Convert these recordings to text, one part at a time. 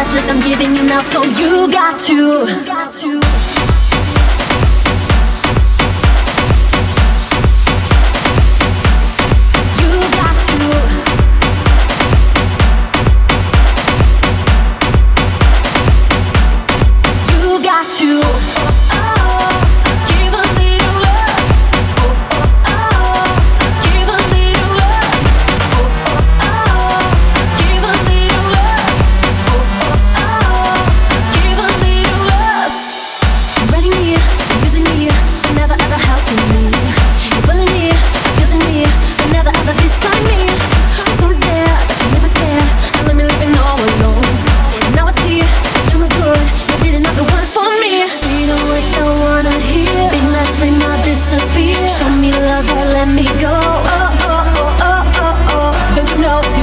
messages I'm giving you now, so you got to.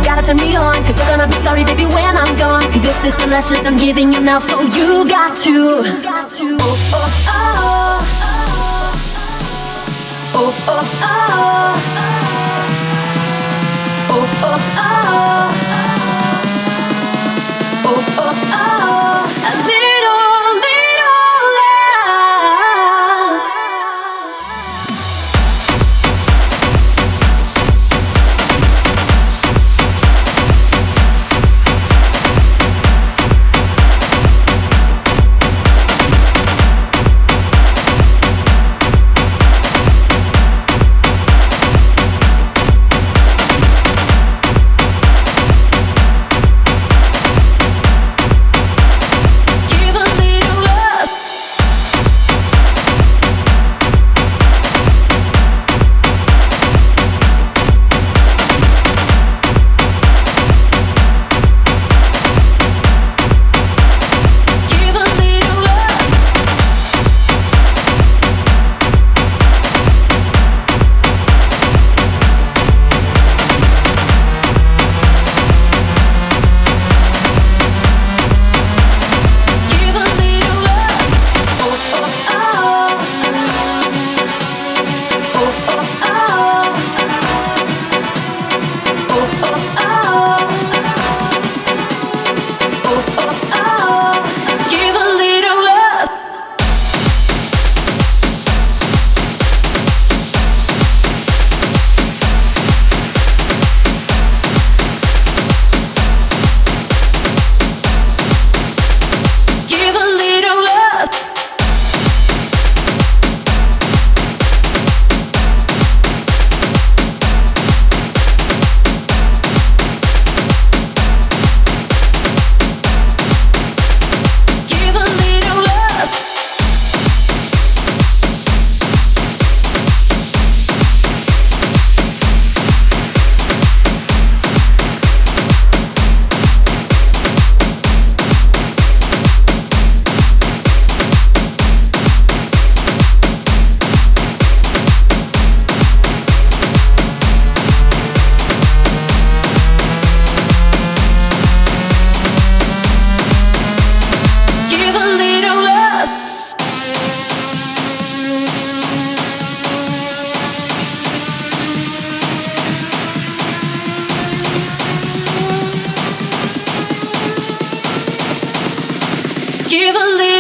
gotta turn me on, cause you're gonna be sorry, baby, when I'm gone. This is the lashes I'm giving you now, so you got to. Oh, oh, oh. Oh, oh, oh. Give a little